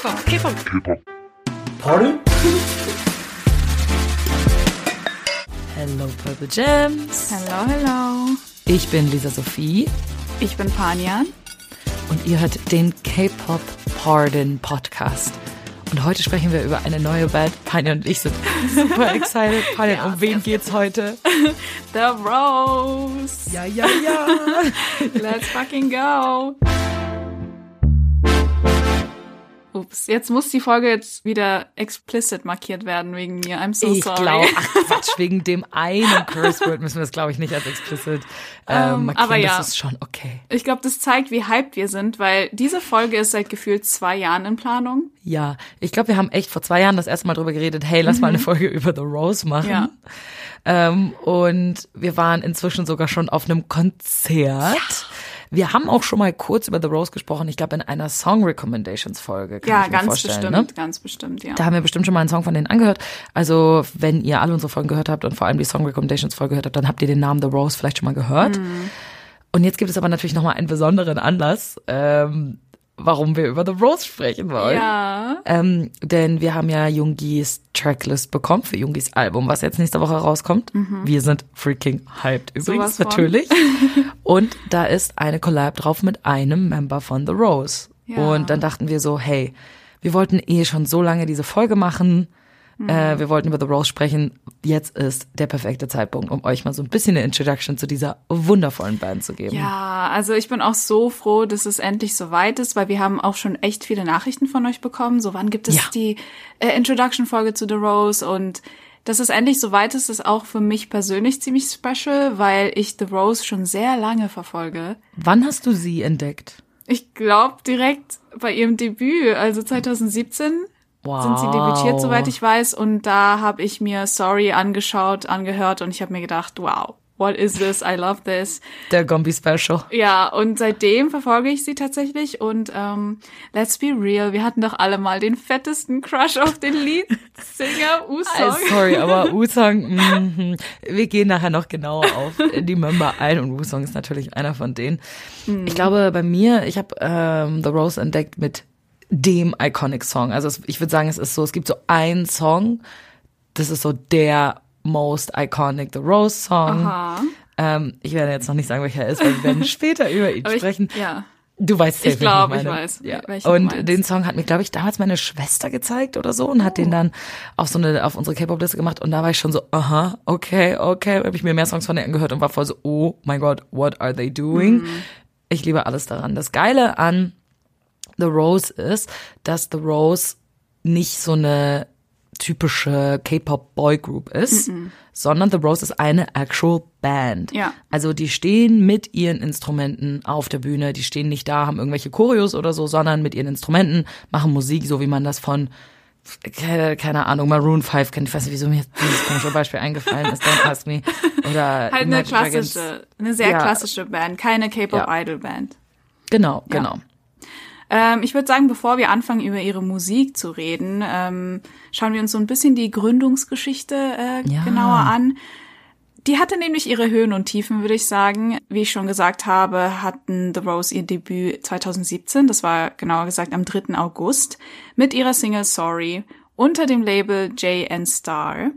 K-Pop, K-Pop. K-Pop. Pardon? Hello, Purple Gems. Hello, hello. Ich bin Lisa Sophie Ich bin Panjan. und ihr hört den K-Pop Pardon Podcast. Und heute sprechen wir über eine neue Band. Panja und ich sind super excited. Panja, Ja, um wen geht's heute? The Rose. Ja, ja, ja. Let's fucking go. Ups, jetzt muss die Folge jetzt wieder explicit markiert werden wegen mir. I'm so Ich sorry. glaube, ach Quatsch, wegen dem einen Curse Word müssen wir das, glaube ich, nicht als explicit äh, Ähm, markieren. aber ja. Das ist schon okay. Ich glaube, das zeigt, wie hyped wir sind, weil diese Folge ist seit gefühlt zwei Jahren in Planung. Ja, ich glaube, wir haben echt vor zwei Jahren das erste Mal drüber geredet, hey, lass mal eine Folge über The Rose machen. Mhm. Ja. Ähm, und wir waren inzwischen sogar schon auf einem Konzert. Wir haben auch schon mal kurz über The Rose gesprochen, ich glaube in einer Song Recommendations Folge. Kann Ja, ich mir ganz vorstellen, bestimmt, Ne? ganz bestimmt, ja. Da haben wir bestimmt schon mal einen Song von denen angehört. Also, wenn ihr alle unsere Folgen gehört habt und vor allem die Song Recommendations Folge gehört habt, dann habt ihr den Namen The Rose vielleicht schon mal gehört. Mhm. Und jetzt gibt es aber natürlich nochmal einen besonderen Anlass, ähm, warum wir über The Rose sprechen wollen. ja. Ähm, denn wir haben ja Jungis Tracklist bekommen für Jungis Album, was jetzt nächste Woche rauskommt. Wir sind freaking hyped übrigens, Mhm. Von. natürlich. Und da ist eine Collab drauf mit einem Member von The Rose. Ja. Und dann dachten wir so, hey, wir wollten eh schon so lange diese Folge machen. Mhm. Äh, wir wollten über The Rose sprechen. Jetzt ist der perfekte Zeitpunkt, um euch mal so ein bisschen eine Introduction zu dieser wundervollen Band zu geben. Ja, also ich bin auch so froh, dass es endlich soweit ist, weil wir haben auch schon echt viele Nachrichten von euch bekommen. So, wann gibt es Ja. die äh, Introduction-Folge zu The Rose? Und dass es endlich soweit ist, ist auch für mich persönlich ziemlich special, weil ich The Rose schon sehr lange verfolge. Wann hast du sie entdeckt? Ich glaube direkt bei ihrem Debüt, also 2017 Wow. sind sie debütiert, soweit ich weiß. Und da habe ich mir Sorry angeschaut, angehört und ich habe mir gedacht, wow, what is this? I love this. Der Gombi Special. Ja, und seitdem verfolge ich sie tatsächlich und ähm, let's be real, wir hatten doch alle mal den fettesten Crush auf den Leadsinger Äh, Usong. Sorry, aber Wusong, mhm. wir gehen nachher noch genauer auf die Member ein und Wusong ist natürlich einer von denen. Ich glaube, bei mir, ich habe ähm, The Rose entdeckt mit dem Iconic Song. Also es, ich würde sagen, es ist so, es gibt so einen Song, das ist so der most iconic The Rose Song. Aha. Ähm, ich werde jetzt noch nicht sagen, welcher er ist, weil wir werden später über ihn Aber ich, sprechen. ja. Du weißt safe, Ich glaub, welchen ich weiß, Ja. Und den Song hat mir, glaube ich, damals meine Schwester gezeigt oder so und hat Oh. den dann auf so eine auf unsere K-Pop-Liste gemacht und da war ich schon so, aha, okay, okay, habe ich mir mehr Songs von denen angehört und war voll so, oh mein Gott, what are they doing? Mhm. Ich liebe alles daran. Das Geile an The Rose ist, dass The Rose nicht so eine typische K-Pop-Boy-Group ist, sondern The Rose ist eine actual Band. Ja. Also die stehen mit ihren Instrumenten auf der Bühne, die stehen nicht da, haben irgendwelche Choreos oder so, sondern mit ihren Instrumenten machen Musik, so wie man das von keine, keine Ahnung, Maroon 5 kennt. Ich weiß nicht, wieso mir dieses komische Beispiel eingefallen ist, Don't Ask Me. Oder Halt eine Dragons. klassische, eine sehr Ja. klassische Band, keine K-Pop Ja. Idol Band. Genau, genau. Ähm, ich würde sagen, bevor wir anfangen, über ihre Musik zu reden, ähm, schauen wir uns so ein bisschen die Gründungsgeschichte äh, Ja. genauer an. Die hatte nämlich ihre Höhen und Tiefen, würde ich sagen. Wie ich schon gesagt habe, hatten The Rose ihr Debüt 2017, das war genauer gesagt am 3. August, mit ihrer Single Sorry unter dem Label JN Star.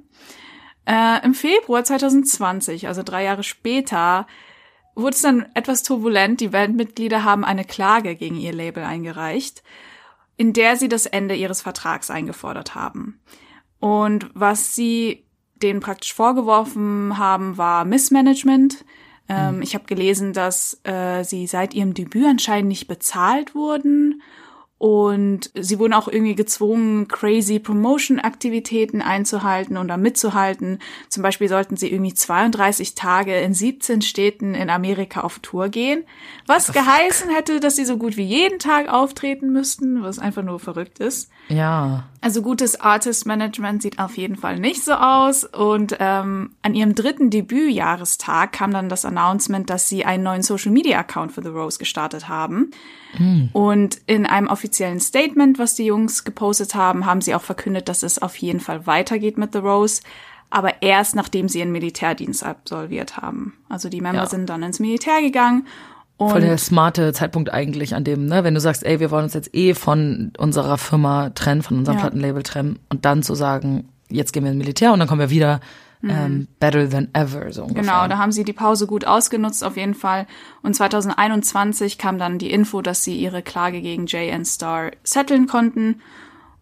Äh, Im Februar 2020, also drei Jahre später, wurde es dann etwas turbulent. Die Bandmitglieder haben eine Klage gegen ihr Label eingereicht, in der sie das Ende ihres Vertrags eingefordert haben. Und was sie denen praktisch vorgeworfen haben, war Missmanagement. Ähm, Ich habe gelesen, dass äh, sie seit ihrem Debüt anscheinend nicht bezahlt wurden. Und sie wurden auch irgendwie gezwungen, crazy Promotion-Aktivitäten einzuhalten oder mitzuhalten. Zum Beispiel sollten sie irgendwie 32 Tage in 17 Städten in Amerika auf Tour gehen. Was geheißen hätte, dass sie so gut wie jeden Tag auftreten müssten, was einfach nur verrückt ist. Ja. Also gutes Artist-Management sieht auf jeden Fall nicht so aus. Und ähm, an ihrem dritten Debütjahrestag kam dann das Announcement, dass sie einen neuen Social-Media-Account für The Rose gestartet haben. Und in einem offiziellen Statement, was die Jungs gepostet haben, haben sie auch verkündet, dass es auf jeden Fall weitergeht mit The Rose. Aber erst nachdem sie ihren Militärdienst absolviert haben. Also die Member Ja. sind dann ins Militär gegangen Voll der smarte Zeitpunkt eigentlich an dem, ne, wenn du sagst, ey, wir wollen uns jetzt eh von unserer Firma trennen, von unserem Ja. Plattenlabel trennen und dann zu sagen, jetzt gehen wir ins Militär und dann kommen wir wieder ähm, better than ever, so ungefähr. Mhm. Genau, da haben sie die Pause gut ausgenutzt auf jeden Fall. Und 2021 kam dann die Info, dass sie ihre Klage gegen JN Star settlen konnten.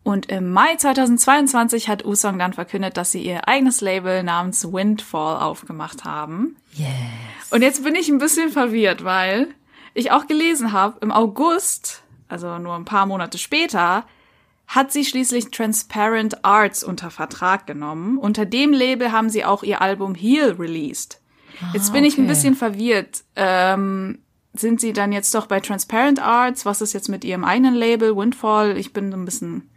Und im Mai 2022 hat Usong dann verkündet, dass sie ihr eigenes Label namens Windfall aufgemacht haben. Yes. Und jetzt bin ich ein bisschen verwirrt, weil ich auch gelesen habe, im August, also nur ein paar Monate später, hat sie schließlich Transparent Arts unter Vertrag genommen. Unter dem Label haben sie auch ihr Album Heal released. Jetzt bin ich ein okay. bisschen verwirrt. Ähm, sind sie dann jetzt doch bei Transparent Arts? Was ist jetzt mit ihrem eigenen Label, Windfall? Ich bin so ein bisschen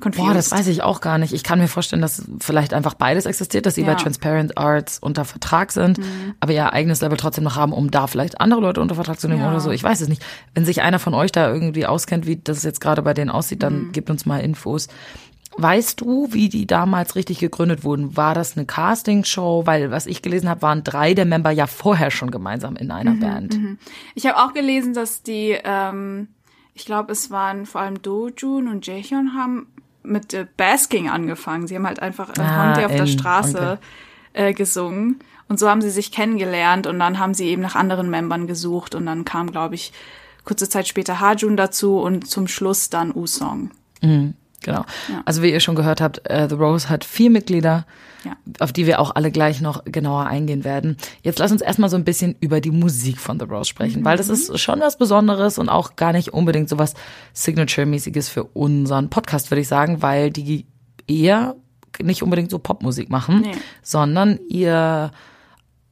confused. Boah, das weiß ich auch gar nicht. Ich kann mir vorstellen, dass vielleicht einfach beides existiert, dass sie Ja. Mhm. bei Transparent Arts unter Vertrag sind, aber ihr eigenes Level trotzdem noch haben, um da vielleicht andere Leute unter Vertrag zu nehmen Ja. oder so. Ich weiß es nicht. Wenn sich einer von euch da irgendwie auskennt, wie das jetzt gerade bei denen aussieht, dann Mhm. gebt uns mal Infos. Weißt du, wie die damals richtig gegründet wurden? War das eine Castingshow? Weil was ich gelesen habe, waren drei der Member ja vorher schon gemeinsam in einer Mhm, Band. Ich habe auch gelesen, dass die, ähm, ich glaube, es waren vor allem Dojun und Jaehyun haben mit äh, Basking angefangen. Sie haben halt einfach Ah, Honte auf der Straße äh, gesungen. Und so haben sie sich kennengelernt und dann haben sie eben nach anderen Membern gesucht und dann kam, glaube ich, kurze Zeit später Hajun dazu und zum Schluss dann Usong. Genau. Also wie ihr schon gehört habt, äh, The Rose hat vier Mitglieder, Ja. auf die wir auch alle gleich noch genauer eingehen werden. Jetzt lass uns erstmal so ein bisschen über die Musik von The Rose sprechen, weil das ist schon was Besonderes und auch gar nicht unbedingt so was Signature-mäßiges für unseren Podcast, würde ich sagen, weil die eher nicht unbedingt so Popmusik machen, Nee. sondern ihr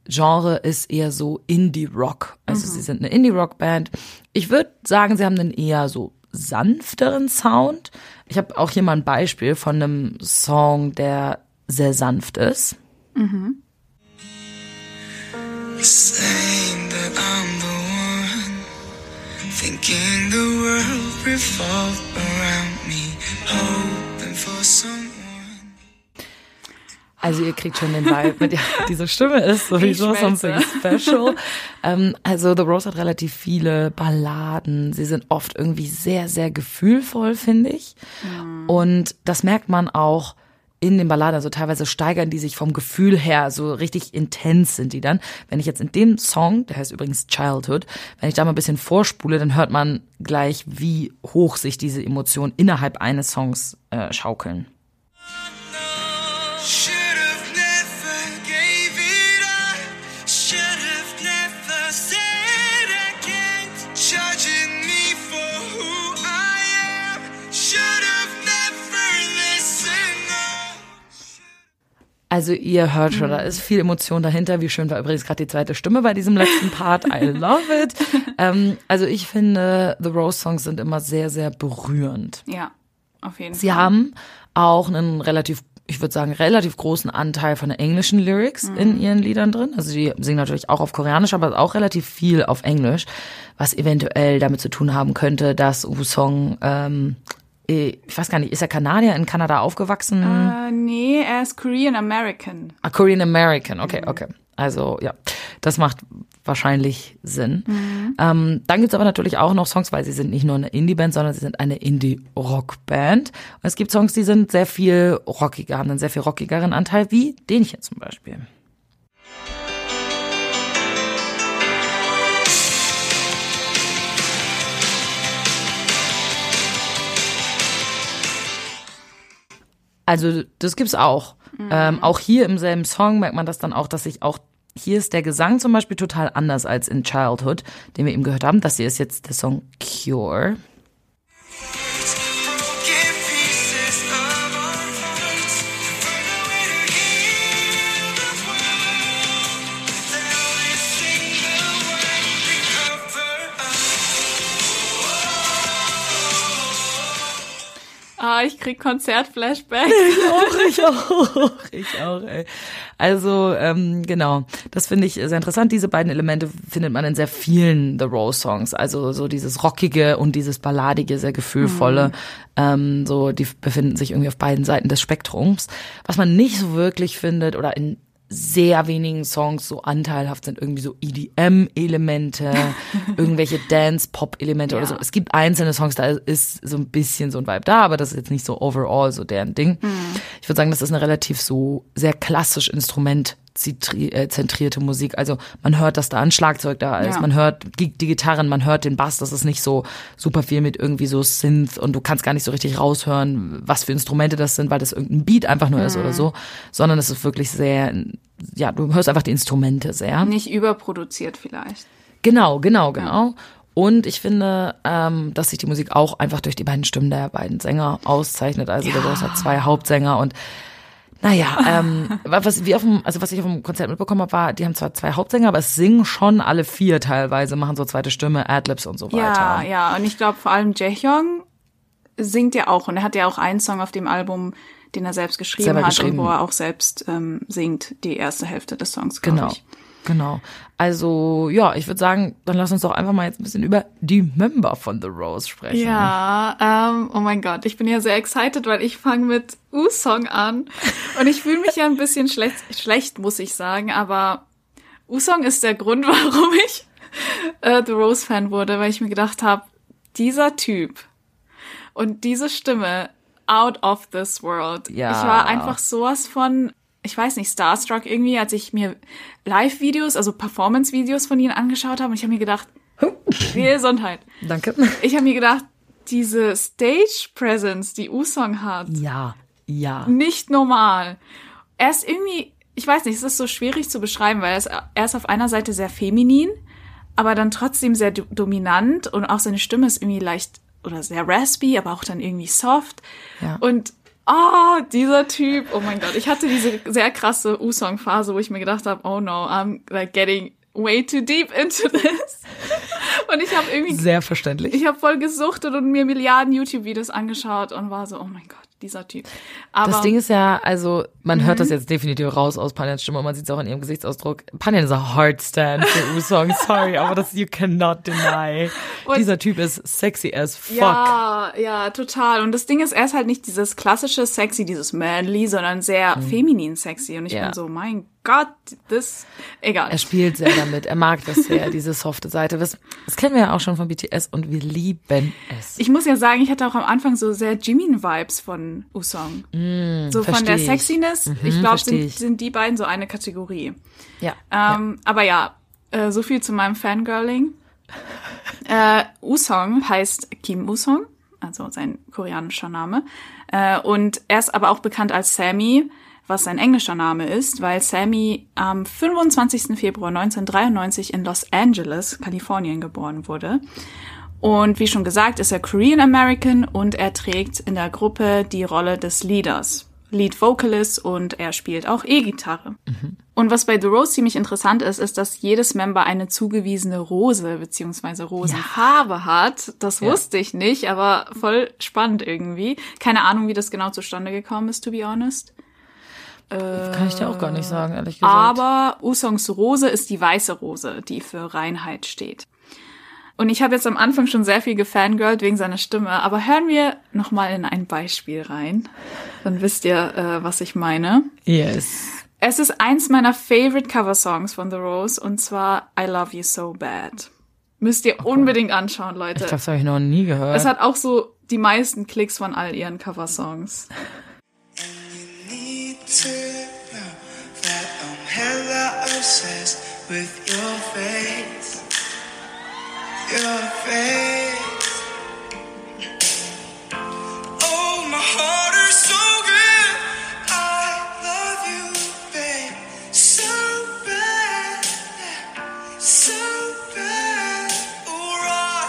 Genre ist eher so Indie-Rock. Also sie sind eine Indie-Rock-Band. Ich würde sagen, sie haben einen eher so sanfteren Sound. Ich habe auch hier mal ein Beispiel von einem Song, der sehr sanft ist. Saying that I'm the one, thinking the world revolved around me, hoping for someone. Also ihr kriegt schon den Vibe mit, ja, diese Stimme ist sowieso something special. ähm, also The Rose hat relativ viele Balladen. Sie sind oft irgendwie sehr, sehr gefühlvoll, finde ich. Und das merkt man auch in den Balladen. Also teilweise steigern die sich vom Gefühl her, so richtig intens sind die dann. Wenn ich jetzt in dem Song, der heißt übrigens Childhood, wenn ich da mal ein bisschen vorspule, dann hört man gleich, wie hoch sich diese Emotionen innerhalb eines Songs äh, schaukeln. Should Also ihr hört schon, da ist viel Emotion dahinter. Wie schön war übrigens gerade die zweite Stimme bei diesem letzten Part. I love it. ähm, also ich finde, The Rose Songs sind immer sehr, sehr berührend. Ja, auf jeden Sie Fall. haben auch einen relativ, ich würde sagen, relativ großen Anteil von den englischen Lyrics in ihren Liedern drin. Also die singen natürlich auch auf Koreanisch, aber auch relativ viel auf Englisch, was eventuell damit zu tun haben könnte, dass Woo-Song, ähm, eh, ich weiß gar nicht, ist er Kanadier in Kanada aufgewachsen? Äh, nee, er ist Korean American. Ah, Korean American, okay, okay. Also ja, das macht wahrscheinlich Sinn. Ähm, dann gibt's aber natürlich auch noch Songs, weil sie sind nicht nur eine Indie-Band, sondern sie sind eine Indie-Rock-Band. Und es gibt Songs, die sind sehr viel rockiger, haben einen sehr viel rockigeren Anteil, wie den hier zum Beispiel. Also das gibt's auch. Ähm, auch hier im selben Song merkt man das dann auch, dass sich auch hier ist der Gesang zum Beispiel total anders als in Childhood, den wir eben gehört haben. Das hier ist jetzt der Song Cure. Ah, ich krieg Konzertflashback. auch, ich auch, ich auch, ey. Also, ähm, genau, das finde ich sehr interessant. Diese beiden Elemente findet man in sehr vielen The Rose Songs. Also so dieses rockige und dieses balladige, sehr gefühlvolle. Ähm, so, die befinden sich irgendwie auf beiden Seiten des Spektrums. Was man nicht so wirklich findet oder in sehr wenigen Songs so anteilhaft sind, irgendwie so EDM-Elemente, irgendwelche Dance-Pop-Elemente oder Ja. so. Es gibt einzelne Songs, da ist so ein bisschen so ein Vibe da, aber das ist jetzt nicht so overall so deren Ding. Ich würde sagen, das ist eine relativ so sehr klassisch Instrument äh, zentrierte Musik. Also man hört, dass da ein Schlagzeug da ist, Ja. man hört die, Gitarren, man hört den Bass, das ist nicht so super viel mit irgendwie so Synth und du kannst gar nicht so richtig raushören, was für Instrumente das sind, weil das irgendein Beat einfach nur ist oder so, sondern es ist wirklich sehr, ja, du hörst einfach die Instrumente sehr. Nicht überproduziert vielleicht. Genau, genau, genau. Und ich finde, ähm, dass sich die Musik auch einfach durch die beiden Stimmen der beiden Sänger auszeichnet. Also der Rose hat zwei Hauptsänger und naja, ähm, was, wie auf dem, also was ich auf dem Konzert mitbekommen habe, war, die haben zwar zwei Hauptsänger, aber es singen schon alle vier teilweise, machen so zweite Stimme, Adlibs und so Ja, weiter. ja. Und ich glaube vor allem Jaehyung singt ja auch. Und er hat ja auch einen Song auf dem Album, den er selbst geschrieben Selber hat geschrieben. und wo er auch selbst ähm, singt, die erste Hälfte des Songs, Genau. ich. Genau. Also, ja, ich würde sagen, dann lass uns doch einfach mal jetzt ein bisschen über die Member von The Rose sprechen. Ja, ähm, oh mein Gott, ich bin ja sehr excited, weil ich fange mit U-Song an. Und ich fühle mich ja ein bisschen schlecht, schlecht, muss ich sagen, aber U-Song ist der Grund, warum ich äh, The Rose-Fan wurde, weil ich mir gedacht habe, dieser Typ und diese Stimme out of this world. Ja. Ich war einfach sowas von, ich weiß nicht, starstruck irgendwie, als ich mir Live-Videos, also Performance-Videos von ihnen angeschaut habe und ich habe mir gedacht, Gesundheit. Danke. Ich habe mir gedacht, diese Stage Presence, die Usong hat, Ja, ja. nicht normal. Er ist irgendwie, ich weiß nicht, es ist so schwierig zu beschreiben, weil er ist, er ist auf einer Seite sehr feminin, aber dann trotzdem sehr do dominant und auch seine Stimme ist irgendwie leicht oder sehr raspy, aber auch dann irgendwie soft. Ja. Und oh, dieser Typ, oh mein Gott, ich hatte diese sehr krasse U-Song-Phase, wo ich mir gedacht habe, oh no, I'm like getting way too deep into this. Und ich habe irgendwie Sehr verständlich. ich habe voll gesuchtet und mir Milliarden YouTube-Videos angeschaut und war so, oh mein Gott, dieser Typ. Aber Das Ding ist ja, also man hört Mhm. das jetzt definitiv raus aus Panyans Stimme, man sieht es auch in ihrem Gesichtsausdruck. Panyan ist a hard stand für U-Song, sorry, aber das you cannot deny. Und- Dieser Typ ist sexy as fuck. ja, ja, total. Und das Ding ist, er ist halt nicht dieses klassische sexy, dieses manly, sondern sehr feminin sexy. Und ich Mhm. Ja. bin so, mein Gott, das, egal. Er spielt sehr damit, er mag das sehr, diese softe Seite. Das, das kennen wir ja auch schon von BTS und wir lieben es. Ich muss ja sagen, ich hatte auch am Anfang so sehr Jimin-Vibes von Usong. so von der. Sexiness. ich glaube, Mhm, sind, sind die beiden so eine Kategorie. Ja. Ähm, Aber ja, äh, so viel zu meinem Fangirling. Äh, Usong heißt Kim Usong, also sein koreanischer Name. Äh, und er ist aber auch bekannt als Sammy, was sein englischer Name ist, weil Sammy am 25. Februar 1993 in Los Angeles, Kalifornien geboren wurde. Und wie schon gesagt, ist er Korean American und er trägt in der Gruppe die Rolle des Leaders, Lead Vocalist und er spielt auch E-Gitarre. Und was bei The Rose ziemlich interessant ist, ist, dass jedes Member eine zugewiesene Rose bzw. Rosenfarbe hat. Das wusste ich nicht, aber voll spannend irgendwie. Keine Ahnung, wie das genau zustande gekommen ist, to be honest. Kann ich dir auch gar nicht sagen, ehrlich gesagt. Aber Usongs Rose ist die weiße Rose, die für Reinheit steht. Und ich habe jetzt am Anfang schon sehr viel gefangirlt wegen seiner Stimme, aber hören wir noch mal in ein Beispiel rein. Dann wisst ihr, äh, was ich meine. yes. Es ist eins meiner favorite Cover-Songs von The Rose und zwar I Love You So Bad. Müsst ihr unbedingt anschauen, Leute. Ich glaube, das habe ich noch nie gehört. es hat auch so die meisten Klicks von all ihren Cover-Songs. Your face. Oh, my heart is so good. I love you, babe. So bad. So bad. Oh.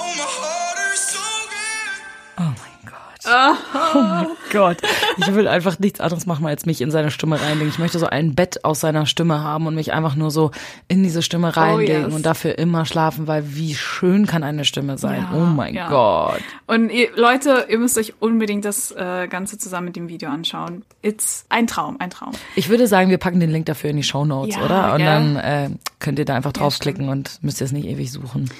Oh, my heart is so good. Oh mein Gott. Oh mein Gott. Ich will einfach nichts anderes machen, als mich in seine Stimme reinlegen. Ich möchte so ein Bett aus seiner Stimme haben und mich einfach nur so in diese Stimme reinlegen yes. und dafür immer schlafen, weil wie schön kann eine Stimme sein. Ja, oh mein ja. Gott. Und ihr, Leute, ihr müsst euch unbedingt das äh, Ganze zusammen mit dem Video anschauen. It's ein Traum, ein Traum. Ich würde sagen, wir packen den Link dafür in die Show Notes, Ja, oder? Und gell? dann äh, könnt ihr da einfach draufklicken und müsst ihr es nicht ewig suchen.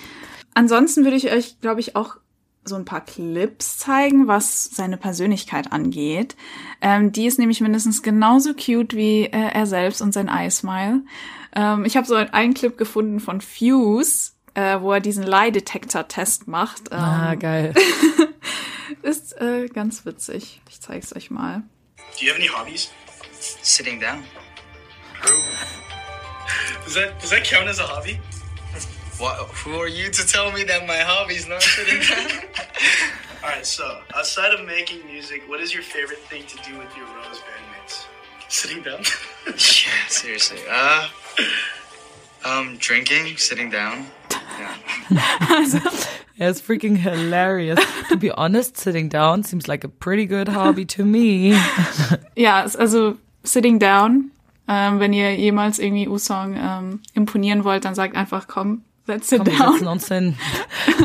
Ansonsten würde ich euch, glaube ich, auch so ein paar Clips zeigen, was seine Persönlichkeit angeht. Ähm, die ist nämlich mindestens genauso cute wie äh, er selbst und sein Eye-Smile. Ähm, ich habe so einen Clip gefunden von Fuse, äh, wo er diesen Lie-Detector-Test macht. Ähm, Ah, geil. ist äh, ganz witzig. Ich zeig's euch mal. Do you have any hobbies? Sitting down. Does that does that count as a hobby? What, who are you to tell me that my hobby's not sitting down? All right. So outside of making music, what is your favorite thing to do with your Rose bandmates? Sitting down. yeah, seriously. Uh, um, drinking, sitting down. Yeah. Yeah, it's freaking hilarious. To be honest, sitting down seems like a pretty good hobby to me. Ja, es- also Sitting Down. Ähm, wenn ihr jemals irgendwie U-Song ähm, imponieren wollt, dann sagt einfach, komm, setz sit Komm, wir down. setzen uns hin.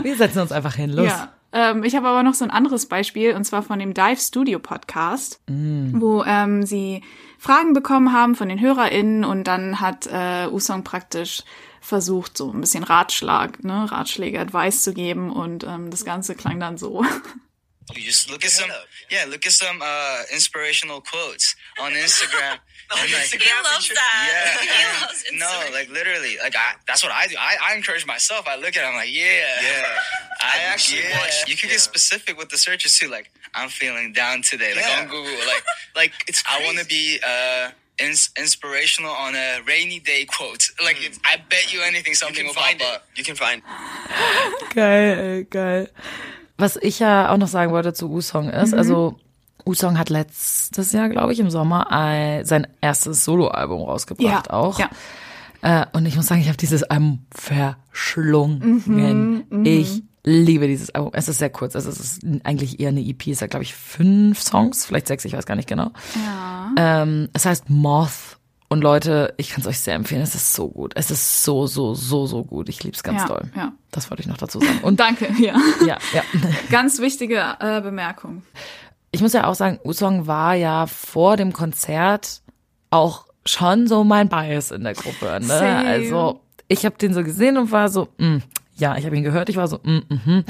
Wir setzen uns einfach hin. Los. Ja. Ähm, ich habe aber noch so ein anderes Beispiel, und zwar von dem Dive Studio Podcast, wo ähm, sie Fragen bekommen haben von den HörerInnen und dann hat äh, Usong praktisch versucht, so ein bisschen Ratschlag, ne, Ratschläge, Advice zu geben und ähm, das Ganze klang dann so. You just look at some, yeah, look at some uh, inspirational quotes on Instagram. On and, like, Instagram? He loves that. Yeah, He and- loves no, like literally, like I, that's what I do. I, I encourage myself. I look at, it, I'm like, yeah, Yeah. I actually yeah. watched- You can yeah. get specific with the searches too. Like, I'm feeling down today. Like Yeah. on Google, like, like It's I want to be uh, ins- inspirational on a rainy day quote. Like, it's, I bet you anything, something can will find pop it. up. You can find. Geil, ey, geil. Was ich ja auch noch sagen wollte zu Usong ist, also Usong hat letztes Jahr, glaube ich, im Sommer ein, sein erstes Soloalbum rausgebracht auch. ja. Äh, und ich muss sagen, ich habe dieses Album verschlungen. ich liebe dieses Album. Es ist sehr kurz. Also es ist eigentlich eher eine EP. Es hat, glaube ich, fünf Songs, vielleicht sechs, ich weiß gar nicht genau. Ja. Ähm, es heißt Moth. Und Leute, ich kann es euch sehr empfehlen. Es ist so gut. Es ist so, so, so, so gut. Ich liebe es ganz Ja, doll. ja. Das wollte ich noch dazu sagen. Und Danke, ja. ja, ja. Ganz wichtige äh, Bemerkung. Ich muss ja auch sagen, Usong war ja vor dem Konzert auch schon so mein Bias in der Gruppe. Ne? Same. Also ich habe den so gesehen und war so, mm, ja, ich habe ihn gehört, ich war so, mm, mhm.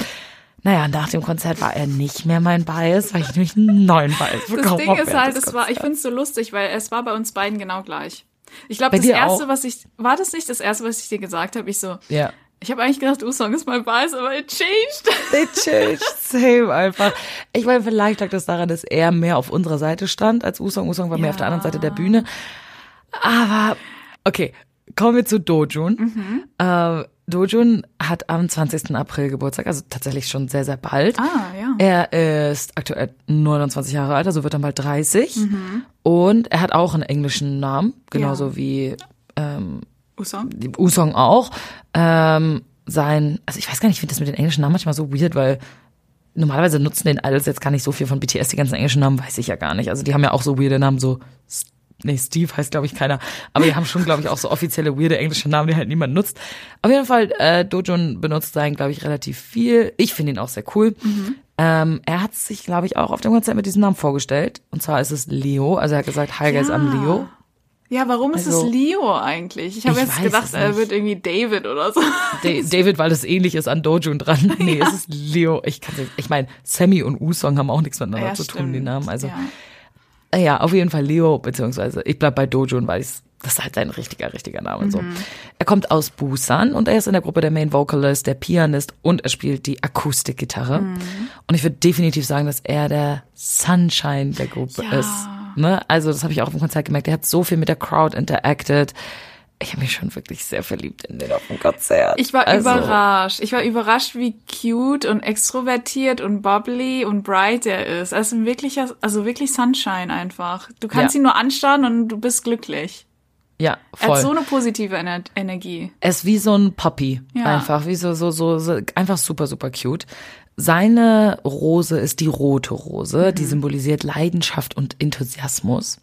Naja, nach dem Konzert war er nicht mehr mein Bias, weil ich nämlich einen neuen Bias Das bekommen Ding habe ist während halt, des es war, ich finde es so lustig, weil es war bei uns beiden genau gleich. Ich glaube, das erste, auch? was ich, war das nicht das erste, was ich dir gesagt habe? Ich so, Ja. Ich habe eigentlich gedacht, U-Song ist mein Bias, aber it changed. They changed same einfach. Ich meine, vielleicht lag das daran, dass er mehr auf unserer Seite stand als Usong. Usong war mehr auf der anderen Seite der Bühne. Aber, okay, kommen wir zu Dojun. Äh, Dojun hat am 20. April Geburtstag, also tatsächlich schon sehr, sehr bald. Ah, ja. Er ist aktuell 29 Jahre alt, also wird dann bald 30. Und er hat auch einen englischen Namen, genauso Ja. wie U-Song? Usong auch. Ähm, sein, also ich weiß gar nicht, ich finde das mit den englischen Namen manchmal so weird, weil normalerweise nutzen den Idols jetzt gar nicht so viel von BTS, die ganzen englischen Namen weiß ich ja gar nicht. Also die haben ja auch so weirde Namen, so, nee, Steve heißt glaube ich keiner, aber die haben schon glaube ich auch so offizielle weirde englische Namen, die halt niemand nutzt. Auf jeden Fall, äh, Dojun benutzt seinen glaube ich relativ viel. Ich finde ihn auch sehr cool. Ähm, er hat sich glaube ich auch auf dem Konzert mit diesem Namen vorgestellt und zwar ist es Leo, also er hat gesagt, hi guys, I'm Leo. Ja, warum ist Also- es Leo eigentlich? Ich habe Ich jetzt gedacht, es er wird irgendwie David oder so. Da- David, weil das ähnlich ist an Dojun dran. Nee, es ist Leo. Ich kann ich meine, Sammy und Usong haben auch nichts miteinander Ja, zu tun, stimmt. die Namen. Also Ja. ja. auf jeden Fall Leo, beziehungsweise ich bleib bei Dojun, weil ich's, das ist halt sein richtiger, richtiger Name. So. Mhm. Er kommt aus Busan und er ist in der Gruppe der Main Vocalist, der Pianist und er spielt die Akustikgitarre. Mhm. Und ich würde definitiv sagen, dass er der Sunshine der Gruppe Ja. ist. Ne? Also das habe ich auch auf dem Konzert gemerkt. Er hat so viel mit der Crowd interacted. Ich habe mich schon wirklich sehr verliebt in den auf dem Konzert. Ich war also, überrascht. Ich war überrascht, wie cute und extrovertiert und bubbly und bright er ist. Er ist ein wirklicher, also wirklich Sunshine einfach. Du kannst Ja. ihn nur anstarren und du bist glücklich. Ja, Er voll. hat so eine positive Ener Energie. Er ist wie so ein Puppy. Ja. Einfach, wie so, so, so, so, einfach super, super cute. Seine Rose ist die rote Rose, die symbolisiert Leidenschaft und Enthusiasmus.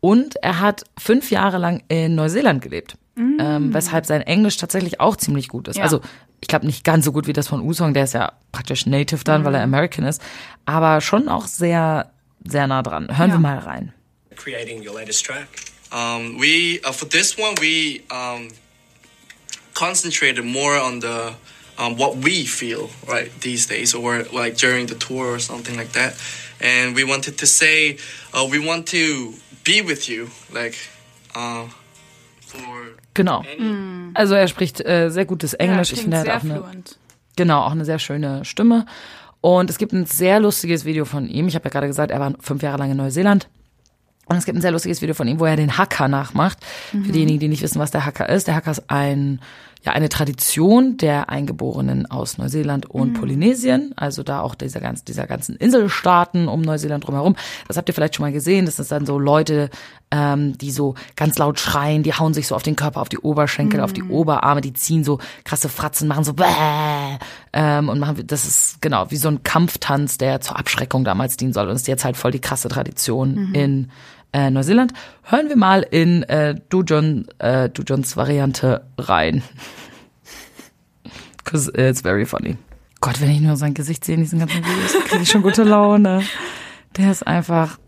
Und er hat fünf Jahre lang in Neuseeland gelebt, ähm, weshalb sein Englisch tatsächlich auch ziemlich gut ist. Ja. Also ich glaube nicht ganz so gut wie das von Usong, der ist ja praktisch native dann, weil er American ist, aber schon auch sehr, sehr nah dran. Hören Ja. wir mal rein. creating your latest track? Um, we uh, for this one we um, concentrated more on the um, what we feel right these days, or like during the tour or something like that. And we wanted to say, uh, we want to be with you, like, uh, for Genau. Also er spricht äh, sehr gutes Englisch. Ja, ich finde, er hat auch eine, fluent. genau, auch eine sehr schöne Stimme. Und es gibt ein sehr lustiges Video von ihm. Ich habe ja gerade gesagt, er war fünf Jahre lang in Neuseeland. Und es gibt ein sehr lustiges Video von ihm, wo er den Hacker nachmacht. Für diejenigen, die nicht wissen, was der Hacker ist. Der Hacker ist ein, ja, eine Tradition der Eingeborenen aus Neuseeland und Polynesien. Also da auch dieser, ganz, dieser ganzen Inselstaaten um Neuseeland drumherum. Das habt ihr vielleicht schon mal gesehen. Das sind dann so Leute, ähm, die so ganz laut schreien, die hauen sich so auf den Körper, auf die Oberschenkel, auf die Oberarme, die ziehen so krasse Fratzen, machen so bäh, ähm, und machen, das ist genau wie so ein Kampftanz, der zur Abschreckung damals dienen soll. Und ist jetzt halt voll die krasse Tradition in äh, Neuseeland. Hören wir mal in äh, Dujon, äh, Dujons Variante rein. Cause it's very funny. Gott, wenn ich nur sein Gesicht sehe in diesen ganzen Videos, kriege ich schon gute Laune. Der ist einfach.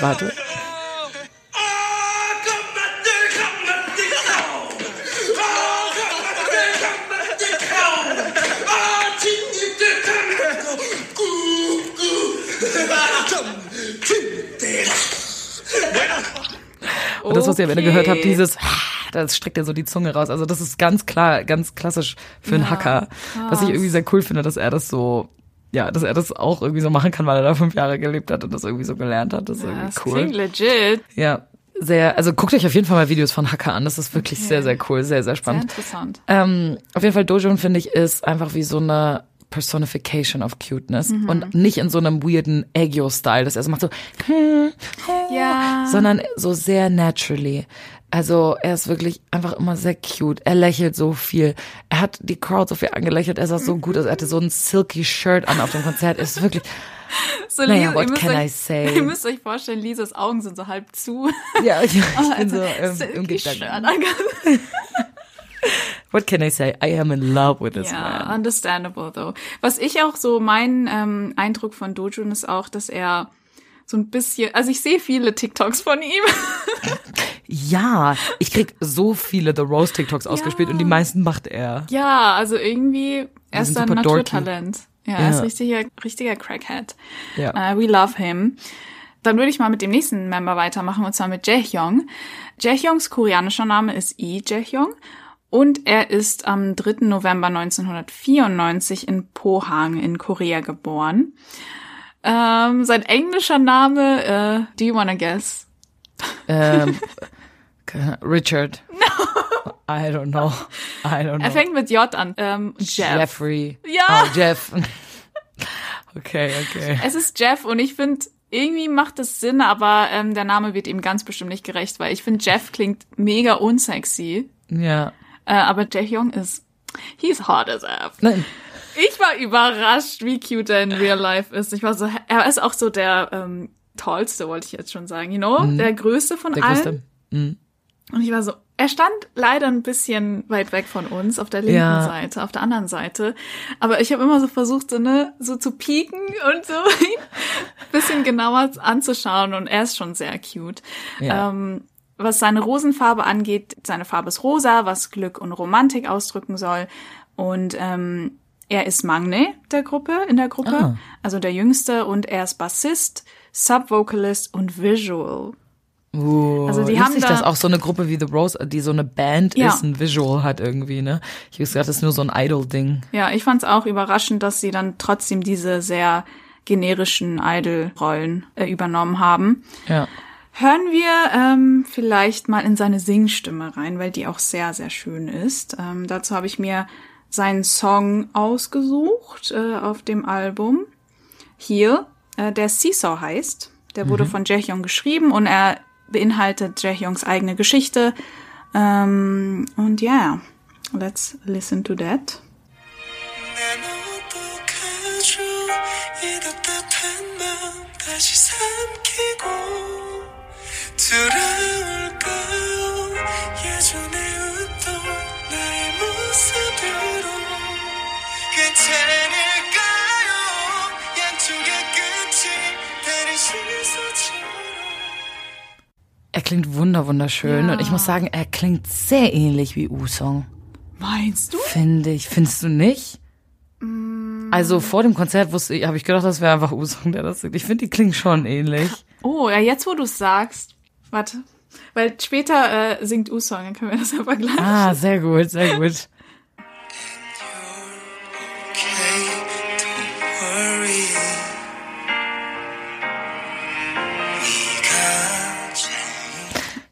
Warte. Und das, was ihr am Ende gehört habt, dieses, das streckt er so die Zunge raus. Also das ist ganz klar, ganz klassisch für einen Hacker. Was ich irgendwie sehr cool finde, dass er das so, ja, dass er das auch irgendwie so machen kann, weil er da fünf Jahre gelebt hat und das irgendwie so gelernt hat. Das ist Das irgendwie klingt cool. legit. Ja, sehr, also guckt euch auf jeden Fall mal Videos von Hacker an. Das ist wirklich sehr, sehr cool, sehr, sehr Sehr spannend. interessant. Ähm, auf jeden Fall Dojun, finde ich, ist einfach wie so eine Personification of Cuteness und nicht in so einem weirden Aegyo-Style, dass er so macht so, Ja. sondern so sehr naturally. Also er ist wirklich einfach immer sehr cute. Er lächelt so viel. Er hat die Crowd so viel angelächelt. Er sah so gut aus. Er hatte so ein silky Shirt an auf dem Konzert. Er ist wirklich, So, Naja, Lisa, what can euch, I say? Ihr müsst euch vorstellen, Lisas Augen sind so halb zu. ja, ich, ich Oh, bin so im, im Gedanken. What can I say? I am in love with this Ja, man. understandable though. Was ich auch so, mein ähm, Eindruck von Dojun ist auch, dass er so ein bisschen, also ich sehe viele TikToks von ihm. Ja, ich krieg so viele The Rose TikToks ausgespielt und die meisten macht er. ja, also irgendwie, er ist ein dorky. Naturtalent. Ja, Ja. er ist richtiger, richtiger Crackhead. Ja. Uh, we love him. Dann würde ich mal mit dem nächsten Member weitermachen, und zwar mit Jaehyung. Jaehyungs koreanischer Name ist Lee Jaehyung und er ist am 3. November 1994 in Pohang in Korea geboren. Ähm, sein englischer Name, äh, do you wanna guess? Ähm, Richard. No. I don't know. I don't know. Er fängt mit J an. Ähm, Jeff. Jeffrey. Ja. Oh, Jeff. okay, okay. Es ist Jeff und ich finde, irgendwie macht es Sinn, aber ähm, der Name wird ihm ganz bestimmt nicht gerecht, weil ich finde, Jeff klingt mega unsexy. Ja. Äh, aber Jaehyung ist, he's hot as F. Nein. Ich war überrascht, wie cute er in real life ist. Ich war so, er ist auch so der ähm, tallste, wollte ich jetzt schon sagen, you know, der größte von Mhm. Der allen. größte. Und ich war so, er stand leider ein bisschen weit weg von uns, auf der linken Ja. Seite, auf der anderen Seite. Aber ich habe immer so versucht, so, ne, so zu pieken und so ein bisschen genauer anzuschauen. Und er ist schon sehr cute. Ja. Ähm, was seine Rosenfarbe angeht, seine Farbe ist rosa, was Glück und Romantik ausdrücken soll. Und ähm, er ist Magne der Gruppe, in der Gruppe, Ah. also der Jüngste. Und er ist Bassist, Subvocalist und Visual. Uh, Also die haben da- dass auch so eine Gruppe wie The Rose, die so eine Band Ja. ist, ein Visual hat irgendwie, ne? Ich wusste gerade, das ist nur so ein Idol-Ding. Ja, ich fand es auch überraschend, dass sie dann trotzdem diese sehr generischen Idol-Rollen äh, übernommen haben. Ja. Hören wir ähm, vielleicht mal in seine Singstimme rein, weil die auch sehr, sehr schön ist. Ähm, dazu habe ich mir seinen Song ausgesucht äh, auf dem Album Here, äh, der Seesaw heißt. Der wurde von Jaehyung geschrieben und er beinhaltet Jaehyungs eigene Geschichte. Ähm, und ja, let's listen to that. 돌아올까요 예전에 웃던 나의 모습으로 괜찮을까요 양쪽의 끝이 다른 시소처럼 Er klingt wunder wunderschön Ja. und ich muss sagen, er klingt sehr ähnlich wie Usong. Meinst du? Finde ich. Findest du nicht? Also vor dem Konzert wusste ich, habe ich gedacht, das wäre einfach Usong, der das singt. Ich finde, die klingen schon ähnlich. Oh, ja, jetzt wo du es sagst. Warte. Weil später äh, singt U-Song, dann können wir das ja vergleichen. Ah, sehr gut, sehr gut.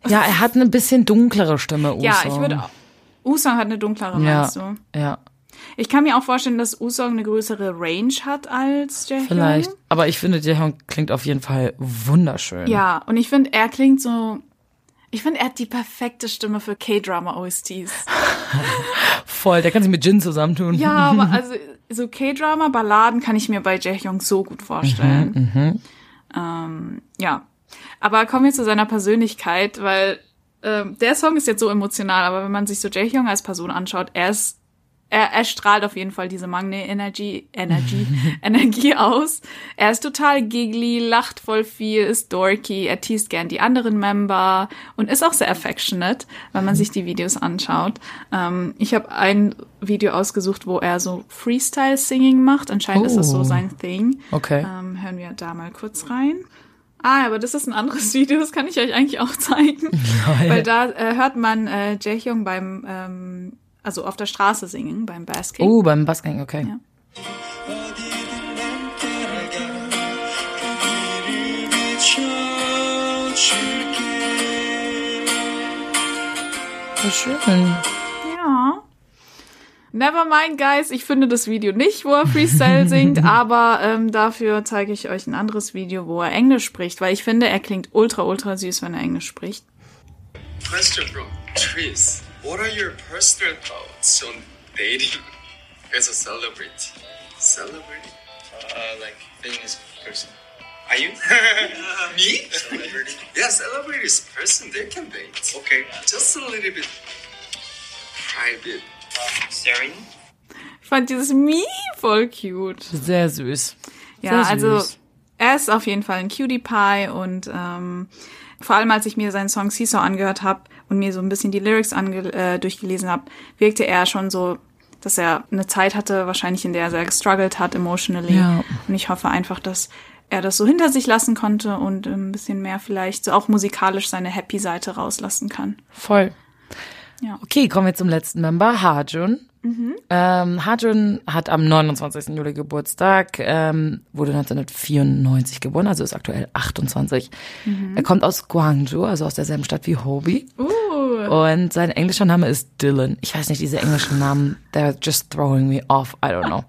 Ja, er hat eine bisschen dunklere Stimme, Usong. ja, ich würde auch. U-Song hat eine dunklere, Ja, meinst du? ja, Ich kann mir auch vorstellen, dass U-Song eine größere Range hat als Jaehyung. vielleicht. Aber ich finde, Jaehyung klingt auf jeden Fall wunderschön. Ja, und ich finde, er klingt so. Ich finde, er hat die perfekte Stimme für K-Drama-OSTs. Voll, der kann sich mit Jin zusammentun. Ja, aber also so K-Drama-Balladen kann ich mir bei Jaehyung so gut vorstellen. Ähm, ja. Aber kommen wir zu seiner Persönlichkeit, weil ähm, der Song ist jetzt so emotional, aber wenn man sich so Jaehyung als Person anschaut, er ist er, er strahlt auf jeden Fall diese Magne Energy, Energy, Energie aus. Er ist total giggly, lacht voll viel, ist dorky, er teast gern die anderen Member und ist auch sehr affectionate, wenn man sich die Videos anschaut. Ähm, ich habe ein Video ausgesucht, wo er so Freestyle-Singing macht. Anscheinend ist das so Oh. sein Thing. Okay. Ähm, hören wir da mal kurz rein. Ah, aber das ist ein anderes Video, das kann ich euch eigentlich auch zeigen. Weil da äh, hört man äh, Jaehyung beim, ähm, also auf der Straße singen, beim Basking. Oh, beim Bassgang, okay. Ja. So schön. Ja. Never mind, guys. Ich finde das Video nicht, wo er Freestyle singt, aber ähm, dafür zeige ich euch ein anderes Video, wo er Englisch spricht, weil ich finde, er klingt ultra, ultra süß, wenn er Englisch spricht. Question from Tris. What are your personal thoughts on dating as a celebrity? Celebrity? Uh, like famous person. Are you? Me? Celebrity? Yeah, celebrity is person they can date. Okay. Just a little bit private. Staring. Ich fand dieses Mii voll cute. Sehr süß. Ja, Sehr also süß. er ist auf jeden Fall ein Cutie Pie und ähm, vor allem als ich mir seinen Song Seesaw angehört habe und mir so ein bisschen die Lyrics ange äh, durchgelesen habe, wirkte er schon so, dass er eine Zeit hatte, wahrscheinlich in der er sehr gestruggelt hat emotionally. Ja. Und ich hoffe einfach, dass er das so hinter sich lassen konnte und ein bisschen mehr vielleicht so auch musikalisch seine Happy Seite rauslassen kann. Voll. Ja. Okay, kommen wir zum letzten Member, Harjun. Ähm, Harjun hat am 29. Juli Geburtstag, ähm, wurde 1994 geboren, also ist aktuell 28. Er kommt aus Gwangju, also aus derselben Stadt wie Hobie. Und sein englischer Name ist Dylan. Ich weiß nicht, diese englischen Namen, they're just throwing me off. I don't know.